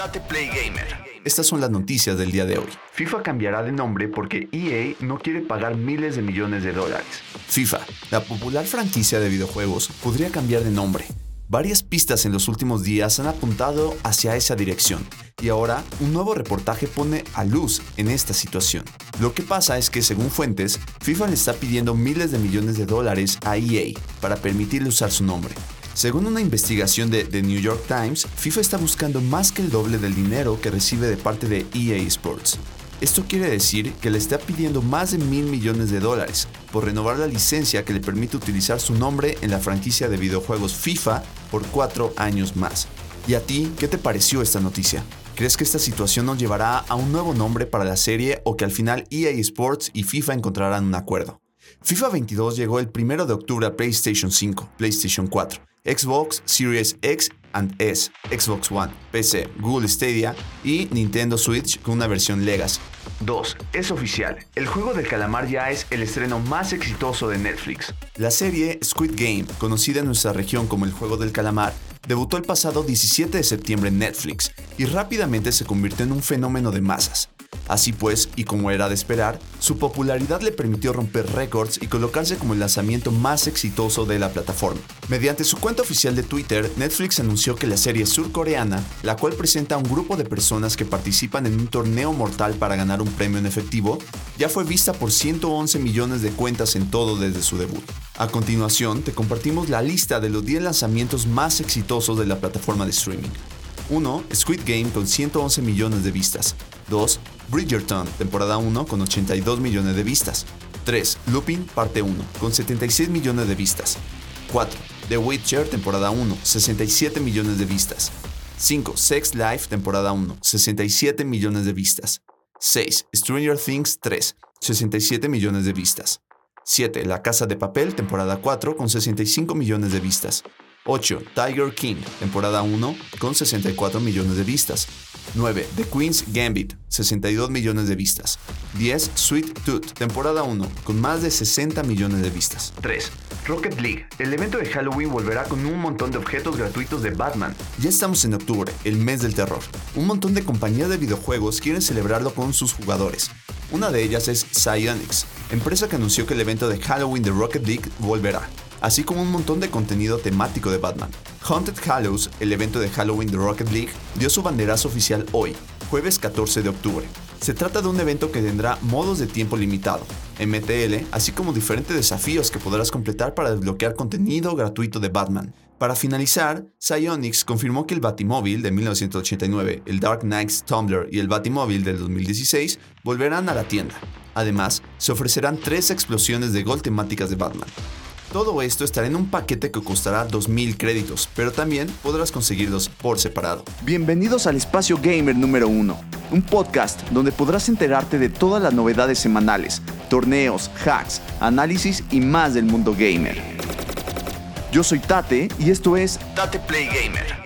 Date Play Gamer. Estas son las noticias del día de hoy. FIFA cambiará de nombre porque EA no quiere pagar miles de millones de dólares. FIFA, la popular franquicia de videojuegos, podría cambiar de nombre. Varias pistas en los últimos días han apuntado hacia esa dirección y ahora un nuevo reportaje pone a luz en esta situación. Lo que pasa es que según fuentes, FIFA le está pidiendo miles de millones de dólares a EA para permitirle usar su nombre. Según una investigación de The New York Times, FIFA está buscando más que el doble del dinero que recibe de parte de EA Sports. Esto quiere decir que le está pidiendo más de mil millones de dólares por renovar la licencia que le permite utilizar su nombre en la franquicia de videojuegos FIFA por cuatro años más. ¿Y a ti qué te pareció esta noticia? ¿Crees que esta situación nos llevará a un nuevo nombre para la serie o que al final EA Sports y FIFA encontrarán un acuerdo? FIFA 22 llegó el 1 de octubre a PlayStation 5, PlayStation 4, Xbox Series X and S, Xbox One, PC, Google Stadia y Nintendo Switch con una versión Legacy. 2. Es oficial, el juego del calamar ya es el estreno más exitoso de Netflix. La serie Squid Game, conocida en nuestra región como el juego del calamar, debutó el pasado 17 de septiembre en Netflix y rápidamente se convirtió en un fenómeno de masas. Así pues, y como era de esperar, su popularidad le permitió romper récords y colocarse como el lanzamiento más exitoso de la plataforma. Mediante su cuenta oficial de Twitter, Netflix anunció que la serie surcoreana, la cual presenta a un grupo de personas que participan en un torneo mortal para ganar un premio en efectivo, ya fue vista por 111 millones de cuentas en todo desde su debut. A continuación, te compartimos la lista de los 10 lanzamientos más exitosos de la plataforma de streaming. 1. Squid Game con 111 millones de vistas. 2. Bridgerton, temporada 1 con 82 millones de vistas. 3. Lupin, parte 1, con 76 millones de vistas. 4. The Witcher, temporada 1, 67 millones de vistas. 5. Sex Life, temporada 1, 67 millones de vistas. 6. Stranger Things 3, 67 millones de vistas. 7. La Casa de Papel, temporada 4, con 65 millones de vistas. 8. Tiger King, temporada 1, con 64 millones de vistas. 9. The Queen's Gambit, 62 millones de vistas. 10. Sweet Tooth, temporada 1, con más de 60 millones de vistas. 3. Rocket League, el evento de Halloween volverá con un montón de objetos gratuitos de Batman. Ya estamos en octubre, el mes del terror. Un montón de compañías de videojuegos quieren celebrarlo con sus jugadores. Una de ellas es Psyonix, empresa que anunció que el evento de Halloween de Rocket League volverá así como un montón de contenido temático de Batman. Haunted Hallows, el evento de Halloween de Rocket League, dio su banderazo oficial hoy, jueves 14 de octubre. Se trata de un evento que tendrá modos de tiempo limitado, MTL, así como diferentes desafíos que podrás completar para desbloquear contenido gratuito de Batman. Para finalizar, Psyonix confirmó que el Batimóvil de 1989, el Dark Knights Tumbler y el Batimóvil del 2016 volverán a la tienda. Además, se ofrecerán tres explosiones de gol temáticas de Batman. Todo esto estará en un paquete que costará 2.000 créditos, pero también podrás conseguirlos por separado. Bienvenidos al Espacio Gamer número 1, un podcast donde podrás enterarte de todas las novedades semanales, torneos, hacks, análisis y más del mundo gamer. Yo soy Tate y esto es Tate Play Gamer.